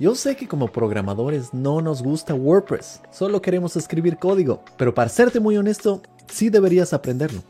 Yo sé que como programadores no nos gusta WordPress, solo queremos escribir código, pero para serte muy honesto, sí deberías aprenderlo.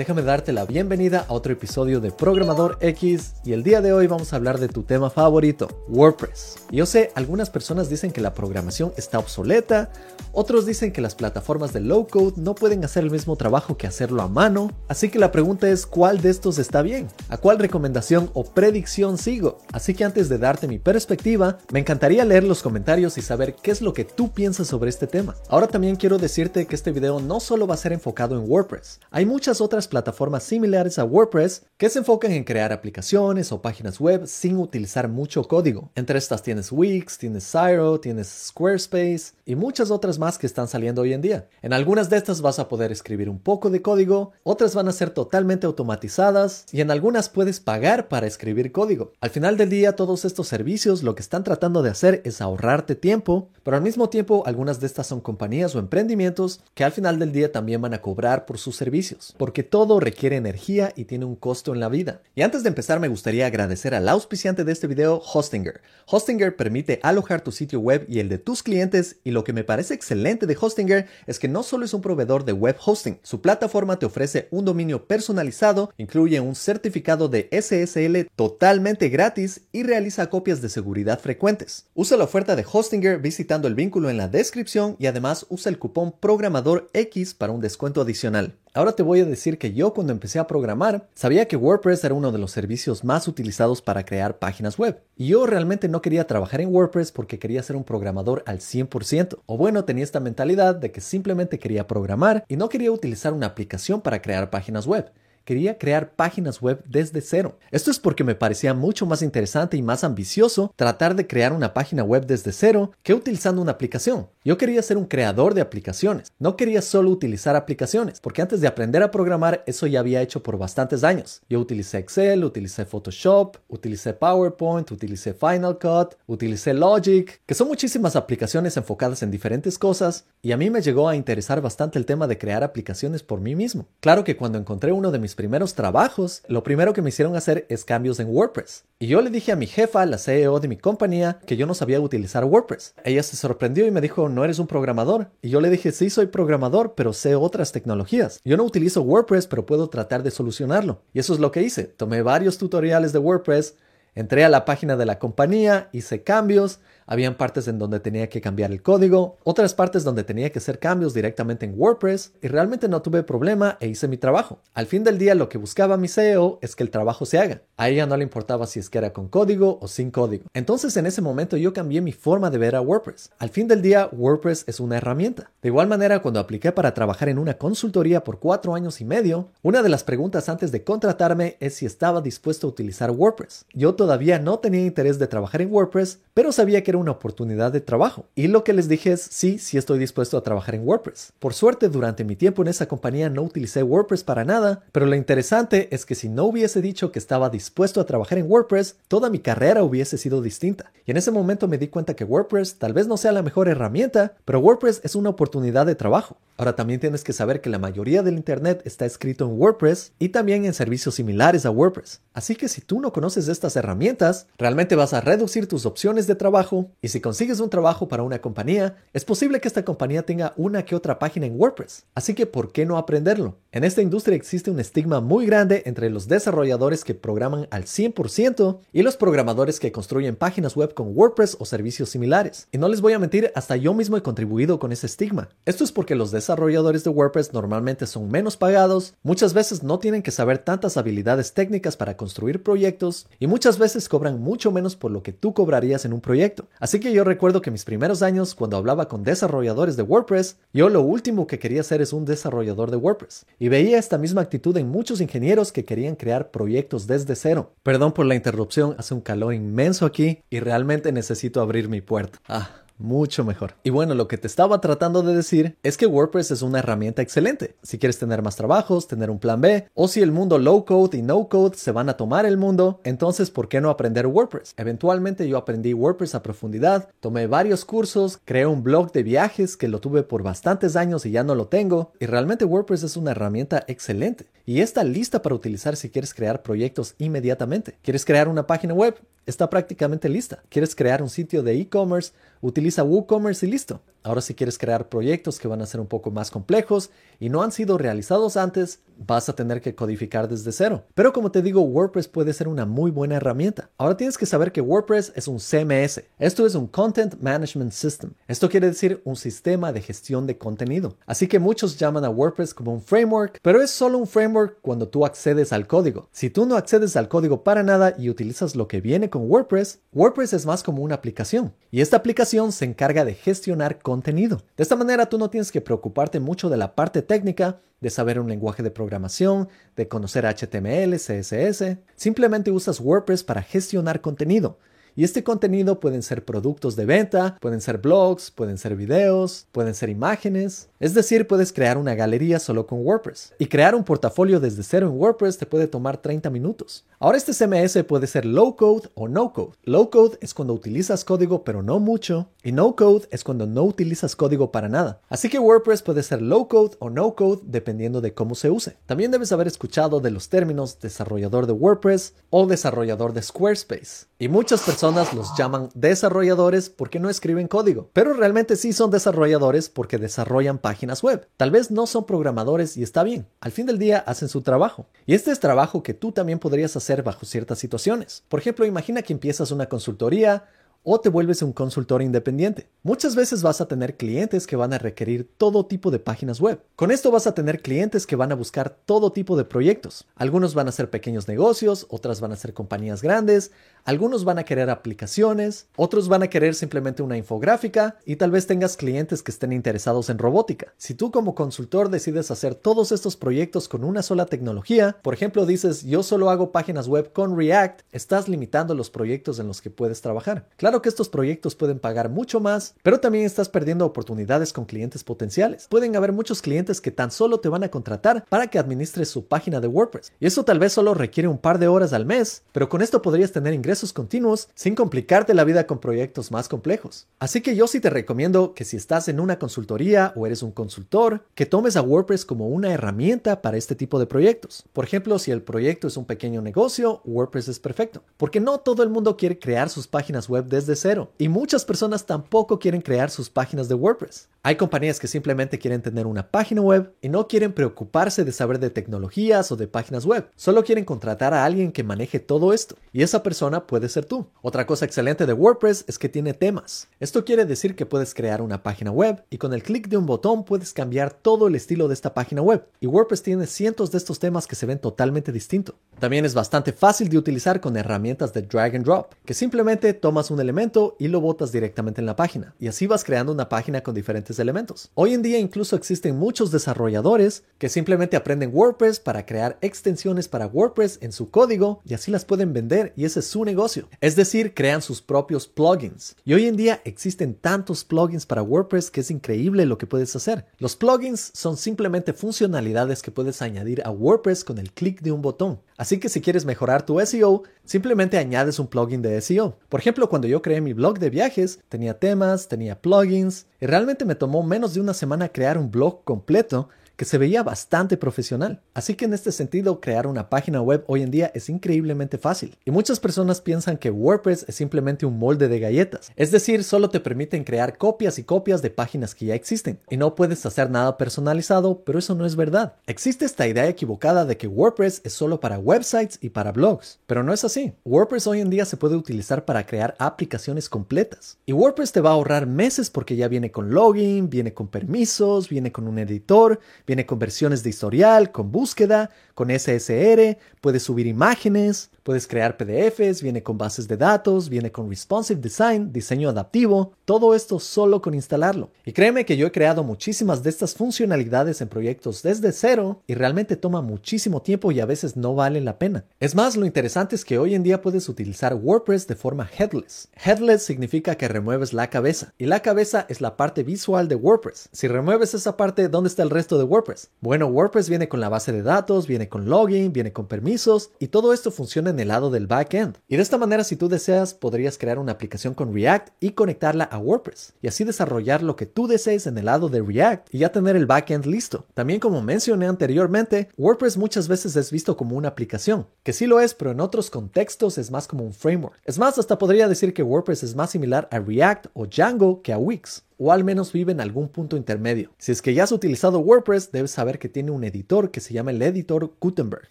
Déjame darte la bienvenida a otro episodio de Programador X y el día de hoy vamos a hablar de tu tema favorito, WordPress. Yo sé, algunas personas dicen que la programación está obsoleta, otros dicen que las plataformas de low code no pueden hacer el mismo trabajo que hacerlo a mano, así que la pregunta es cuál de estos está bien, a cuál recomendación o predicción sigo. Así que antes de darte mi perspectiva, me encantaría leer los comentarios y saber qué es lo que tú piensas sobre este tema. Ahora también quiero decirte que este video no solo va a ser enfocado en WordPress, hay muchas otras plataformas similares a WordPress que se enfocan en crear aplicaciones o páginas web sin utilizar mucho código. Entre estas tienes Wix, tienes Zyro, tienes Squarespace y muchas otras más que están saliendo hoy en día. En algunas de estas vas a poder escribir un poco de código, otras van a ser totalmente automatizadas y en algunas puedes pagar para escribir código. Al final del día todos estos servicios lo que están tratando de hacer es ahorrarte tiempo, pero al mismo tiempo algunas de estas son compañías o emprendimientos que al final del día también van a cobrar por sus servicios, porque todo requiere energía y tiene un costo en la vida. Y antes de empezar me gustaría agradecer al auspiciante de este video, Hostinger. Hostinger permite alojar tu sitio web y el de tus clientes y lo que me parece excelente de Hostinger es que no solo es un proveedor de web hosting, su plataforma te ofrece un dominio personalizado, incluye un certificado de SSL totalmente gratis y realiza copias de seguridad frecuentes. Usa la oferta de Hostinger visitando el vínculo en la descripción y además usa el cupón programador X para un descuento adicional. Ahora te voy a decir que yo cuando empecé a programar sabía que WordPress era uno de los servicios más utilizados para crear páginas web. Y yo realmente no quería trabajar en WordPress porque quería ser un programador al 100%. O bueno, tenía esta mentalidad de que simplemente quería programar y no quería utilizar una aplicación para crear páginas web quería crear páginas web desde cero. Esto es porque me parecía mucho más interesante y más ambicioso tratar de crear una página web desde cero que utilizando una aplicación. Yo quería ser un creador de aplicaciones, no quería solo utilizar aplicaciones, porque antes de aprender a programar eso ya había hecho por bastantes años. Yo utilicé Excel, utilicé Photoshop, utilicé PowerPoint, utilicé Final Cut, utilicé Logic, que son muchísimas aplicaciones enfocadas en diferentes cosas, y a mí me llegó a interesar bastante el tema de crear aplicaciones por mí mismo. Claro que cuando encontré uno de mis primeros trabajos, lo primero que me hicieron hacer es cambios en WordPress. Y yo le dije a mi jefa, la CEO de mi compañía, que yo no sabía utilizar WordPress. Ella se sorprendió y me dijo, no eres un programador. Y yo le dije, sí, soy programador, pero sé otras tecnologías. Yo no utilizo WordPress, pero puedo tratar de solucionarlo. Y eso es lo que hice. Tomé varios tutoriales de WordPress, entré a la página de la compañía, hice cambios, habían partes en donde tenía que cambiar el código, otras partes donde tenía que hacer cambios directamente en WordPress y realmente no tuve problema e hice mi trabajo. Al fin del día lo que buscaba mi CEO es que el trabajo se haga. A ella no le importaba si es que era con código o sin código. Entonces en ese momento yo cambié mi forma de ver a WordPress. Al fin del día WordPress es una herramienta. De igual manera cuando apliqué para trabajar en una consultoría por cuatro años y medio, una de las preguntas antes de contratarme es si estaba dispuesto a utilizar WordPress. Yo todavía no tenía interés de trabajar en WordPress, pero sabía que era una oportunidad de trabajo. Y lo que les dije es, sí, sí estoy dispuesto a trabajar en WordPress. Por suerte, durante mi tiempo en esa compañía no utilicé WordPress para nada, pero lo interesante es que si no hubiese dicho que estaba dispuesto a trabajar en WordPress, toda mi carrera hubiese sido distinta. Y en ese momento me di cuenta que WordPress tal vez no sea la mejor herramienta, pero WordPress es una oportunidad de trabajo. Ahora también tienes que saber que la mayoría del Internet está escrito en WordPress y también en servicios similares a WordPress. Así que si tú no conoces estas herramientas, realmente vas a reducir tus opciones de trabajo y si consigues un trabajo para una compañía, es posible que esta compañía tenga una que otra página en WordPress. Así que ¿por qué no aprenderlo? En esta industria existe un estigma muy grande entre los desarrolladores que programan al 100% y los programadores que construyen páginas web con WordPress o servicios similares. Y no les voy a mentir, hasta yo mismo he contribuido con ese estigma. Esto es porque los desarrolladores de WordPress normalmente son menos pagados, muchas veces no tienen que saber tantas habilidades técnicas para construir proyectos y muchas veces cobran mucho menos por lo que tú cobrarías en un proyecto. Así que yo recuerdo que mis primeros años cuando hablaba con desarrolladores de WordPress, yo lo último que quería ser es un desarrollador de WordPress. Y veía esta misma actitud en muchos ingenieros que querían crear proyectos desde cero. Perdón por la interrupción, hace un calor inmenso aquí y realmente necesito abrir mi puerta. Ah, mucho mejor. Y bueno, lo que te estaba tratando de decir es que WordPress es una herramienta excelente. Si quieres tener más trabajos, tener un plan B, o si el mundo low code y no code se van a tomar el mundo, entonces ¿por qué no aprender WordPress? Eventualmente yo aprendí WordPress a profundidad, tomé varios cursos, creé un blog de viajes que lo tuve por bastantes años y ya no lo tengo, y realmente WordPress es una herramienta excelente y está lista para utilizar si quieres crear proyectos inmediatamente. ¿Quieres crear una página web? Está prácticamente lista. ¿Quieres crear un sitio de e-commerce? Utiliza WooCommerce y listo. Ahora si quieres crear proyectos que van a ser un poco más complejos y no han sido realizados antes, vas a tener que codificar desde cero. Pero como te digo, WordPress puede ser una muy buena herramienta. Ahora tienes que saber que WordPress es un CMS. Esto es un Content Management System. Esto quiere decir un sistema de gestión de contenido. Así que muchos llaman a WordPress como un framework, pero es solo un framework cuando tú accedes al código. Si tú no accedes al código para nada y utilizas lo que viene con WordPress, WordPress es más como una aplicación. Y esta aplicación se encarga de gestionar contenido. De esta manera tú no tienes que preocuparte mucho de la parte técnica, de saber un lenguaje de programación, de conocer HTML, CSS. Simplemente usas WordPress para gestionar contenido. Y este contenido pueden ser productos de venta, pueden ser blogs, pueden ser videos, pueden ser imágenes. Es decir, puedes crear una galería solo con WordPress. Y crear un portafolio desde cero en WordPress te puede tomar 30 minutos. Ahora este CMS puede ser low code o no code. Low code es cuando utilizas código pero no mucho. Y no code es cuando no utilizas código para nada. Así que WordPress puede ser low code o no code dependiendo de cómo se use. También debes haber escuchado de los términos desarrollador de WordPress o desarrollador de Squarespace. Y muchas personas los llaman desarrolladores porque no escriben código, pero realmente sí son desarrolladores porque desarrollan páginas web. Tal vez no son programadores y está bien. Al fin del día hacen su trabajo. Y este es trabajo que tú también podrías hacer bajo ciertas situaciones. Por ejemplo, imagina que empiezas una consultoría o te vuelves un consultor independiente. Muchas veces vas a tener clientes que van a requerir todo tipo de páginas web. Con esto vas a tener clientes que van a buscar todo tipo de proyectos. Algunos van a ser pequeños negocios, otras van a ser compañías grandes, algunos van a querer aplicaciones, otros van a querer simplemente una infográfica y tal vez tengas clientes que estén interesados en robótica. Si tú como consultor decides hacer todos estos proyectos con una sola tecnología, por ejemplo dices yo solo hago páginas web con React, estás limitando los proyectos en los que puedes trabajar. Claro que estos proyectos pueden pagar mucho pero también estás perdiendo oportunidades con clientes potenciales. Pueden haber muchos clientes que tan solo te van a contratar para que administres su página de WordPress. Y eso tal vez solo requiere un par de horas al mes, pero con esto podrías tener ingresos continuos sin complicarte la vida con proyectos más complejos. Así que yo sí te recomiendo que si estás en una consultoría o eres un consultor, que tomes a WordPress como una herramienta para este tipo de proyectos. Por ejemplo, si el proyecto es un pequeño negocio, WordPress es perfecto, porque no todo el mundo quiere crear sus páginas web desde cero y muchas personas tampoco quieren crear sus páginas de WordPress. Hay compañías que simplemente quieren tener una página web y no quieren preocuparse de saber de tecnologías o de páginas web. Solo quieren contratar a alguien que maneje todo esto. Y esa persona puede ser tú. Otra cosa excelente de WordPress es que tiene temas. Esto quiere decir que puedes crear una página web y con el clic de un botón puedes cambiar todo el estilo de esta página web. Y WordPress tiene cientos de estos temas que se ven totalmente distintos. También es bastante fácil de utilizar con herramientas de drag and drop, que simplemente tomas un elemento y lo botas directamente en la página. Y así vas creando una página con diferentes elementos. Hoy en día incluso existen muchos desarrolladores que simplemente aprenden WordPress para crear extensiones para WordPress en su código y así las pueden vender y ese es su negocio. Es decir, crean sus propios plugins. Y hoy en día existen tantos plugins para WordPress que es increíble lo que puedes hacer. Los plugins son simplemente funcionalidades que puedes añadir a WordPress con el clic de un botón. Así que si quieres mejorar tu SEO, simplemente añades un plugin de SEO. Por ejemplo, cuando yo creé mi blog de viajes, tenía temas, tenía plugins, y realmente me tomó menos de una semana crear un blog completo que se veía bastante profesional. Así que en este sentido, crear una página web hoy en día es increíblemente fácil. Y muchas personas piensan que WordPress es simplemente un molde de galletas. Es decir, solo te permiten crear copias y copias de páginas que ya existen. Y no puedes hacer nada personalizado, pero eso no es verdad. Existe esta idea equivocada de que WordPress es solo para websites y para blogs. Pero no es así. WordPress hoy en día se puede utilizar para crear aplicaciones completas. Y WordPress te va a ahorrar meses porque ya viene con login, viene con permisos, viene con un editor, Viene con versiones de historial, con búsqueda, con SSR, puedes subir imágenes, puedes crear PDFs, viene con bases de datos, viene con responsive design, diseño adaptivo, todo esto solo con instalarlo. Y créeme que yo he creado muchísimas de estas funcionalidades en proyectos desde cero y realmente toma muchísimo tiempo y a veces no vale la pena. Es más, lo interesante es que hoy en día puedes utilizar WordPress de forma headless. Headless significa que remueves la cabeza y la cabeza es la parte visual de WordPress. Si remueves esa parte, ¿dónde está el resto de WordPress? Bueno, WordPress viene con la base de datos, viene con login, viene con permisos y todo esto funciona en el lado del backend. Y de esta manera, si tú deseas, podrías crear una aplicación con React y conectarla a WordPress. Y así desarrollar lo que tú desees en el lado de React y ya tener el backend listo. También como mencioné anteriormente, WordPress muchas veces es visto como una aplicación, que sí lo es, pero en otros contextos es más como un framework. Es más, hasta podría decir que WordPress es más similar a React o Django que a Wix o al menos vive en algún punto intermedio. Si es que ya has utilizado WordPress, debes saber que tiene un editor que se llama el editor Gutenberg,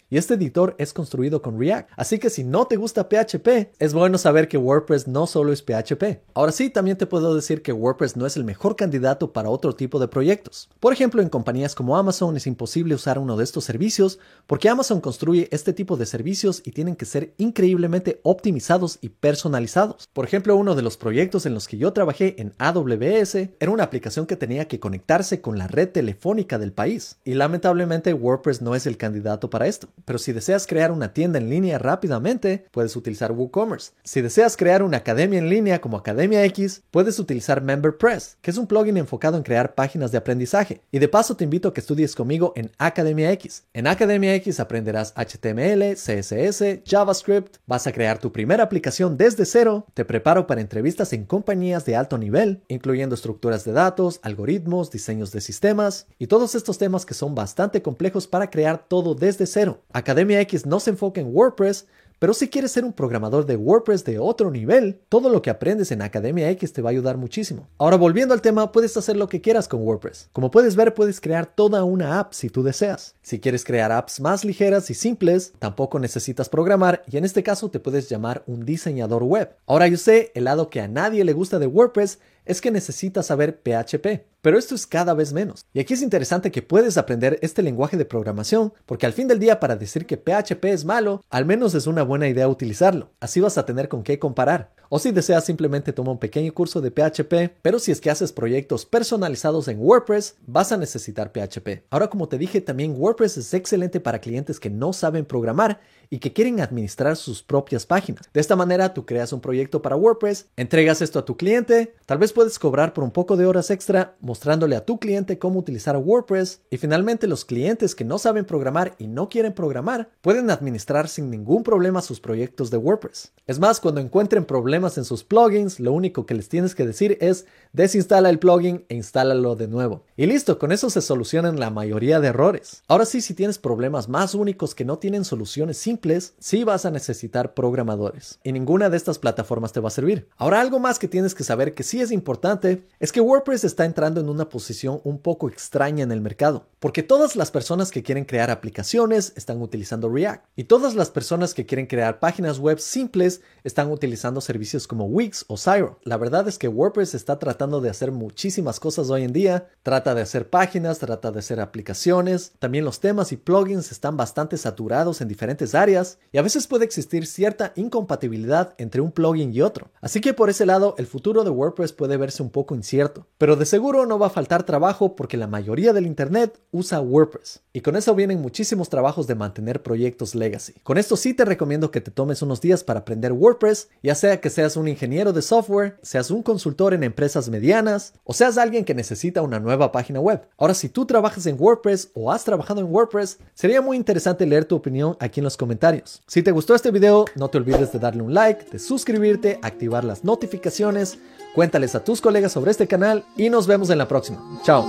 y este editor es construido con React. Así que si no te gusta PHP, es bueno saber que WordPress no solo es PHP. Ahora sí, también te puedo decir que WordPress no es el mejor candidato para otro tipo de proyectos. Por ejemplo, en compañías como Amazon es imposible usar uno de estos servicios porque Amazon construye este tipo de servicios y tienen que ser increíblemente optimizados y personalizados. Por ejemplo, uno de los proyectos en los que yo trabajé en AWS era una aplicación que tenía que conectarse con la red telefónica del país. Y lamentablemente WordPress no es el candidato para esto. Pero si deseas crear una tienda en línea rápidamente, puedes utilizar WooCommerce. Si deseas crear una academia en línea como Academia X, puedes utilizar MemberPress, que es un plugin enfocado en crear páginas de aprendizaje. Y de paso te invito a que estudies conmigo en Academia X. En Academia X aprenderás HTML, CSS, JavaScript, vas a crear tu primera aplicación desde cero, te preparo para entrevistas en compañías de alto nivel, incluyendo estructuras de datos, algoritmos, diseños de sistemas y todos estos temas que son bastante complejos para crear todo desde cero. Academia X no se enfoca en WordPress, pero si quieres ser un programador de WordPress de otro nivel, todo lo que aprendes en Academia X te va a ayudar muchísimo. Ahora volviendo al tema, puedes hacer lo que quieras con WordPress. Como puedes ver, puedes crear toda una app si tú deseas. Si quieres crear apps más ligeras y simples, tampoco necesitas programar y en este caso te puedes llamar un diseñador web. Ahora yo sé, el lado que a nadie le gusta de WordPress es que necesitas saber PHP, pero esto es cada vez menos. Y aquí es interesante que puedes aprender este lenguaje de programación, porque al fin del día para decir que PHP es malo, al menos es una buena idea utilizarlo. Así vas a tener con qué comparar. O si deseas simplemente toma un pequeño curso de PHP, pero si es que haces proyectos personalizados en WordPress, vas a necesitar PHP. Ahora como te dije, también WordPress es excelente para clientes que no saben programar y que quieren administrar sus propias páginas. De esta manera tú creas un proyecto para WordPress, entregas esto a tu cliente, tal vez puedes cobrar por un poco de horas extra mostrándole a tu cliente cómo utilizar WordPress y finalmente los clientes que no saben programar y no quieren programar pueden administrar sin ningún problema sus proyectos de WordPress. Es más, cuando encuentren problemas en sus plugins, lo único que les tienes que decir es desinstala el plugin e instálalo de nuevo. Y listo, con eso se solucionan la mayoría de errores. Ahora sí, si tienes problemas más únicos que no tienen soluciones simples, sí vas a necesitar programadores. Y ninguna de estas plataformas te va a servir. Ahora algo más que tienes que saber que sí es importante es que WordPress está entrando en una posición un poco extraña en el mercado. Porque todas las personas que quieren crear aplicaciones están utilizando React. Y todas las personas que quieren crear páginas web simples están utilizando servicios como Wix o Zyro. La verdad es que WordPress está tratando de hacer muchísimas cosas hoy en día. Trata de hacer páginas, trata de hacer aplicaciones. También los temas y plugins están bastante saturados en diferentes áreas y a veces puede existir cierta incompatibilidad entre un plugin y otro. Así que por ese lado el futuro de WordPress puede verse un poco incierto. Pero de seguro no va a faltar trabajo porque la mayoría del Internet usa WordPress. Y con eso vienen muchísimos trabajos de mantener proyectos legacy. Con esto sí te recomiendo que te tomes unos días para aprender WordPress, ya sea que seas un ingeniero de software, seas un consultor en empresas medianas o seas alguien que necesita una nueva página web. Ahora si tú trabajas en WordPress o has trabajado en WordPress, sería muy interesante leer tu opinión aquí en los comentarios si te gustó este video, no te olvides de darle un like, de suscribirte, activar las notificaciones, cuéntales a tus colegas sobre este canal y nos vemos en la próxima. Chao.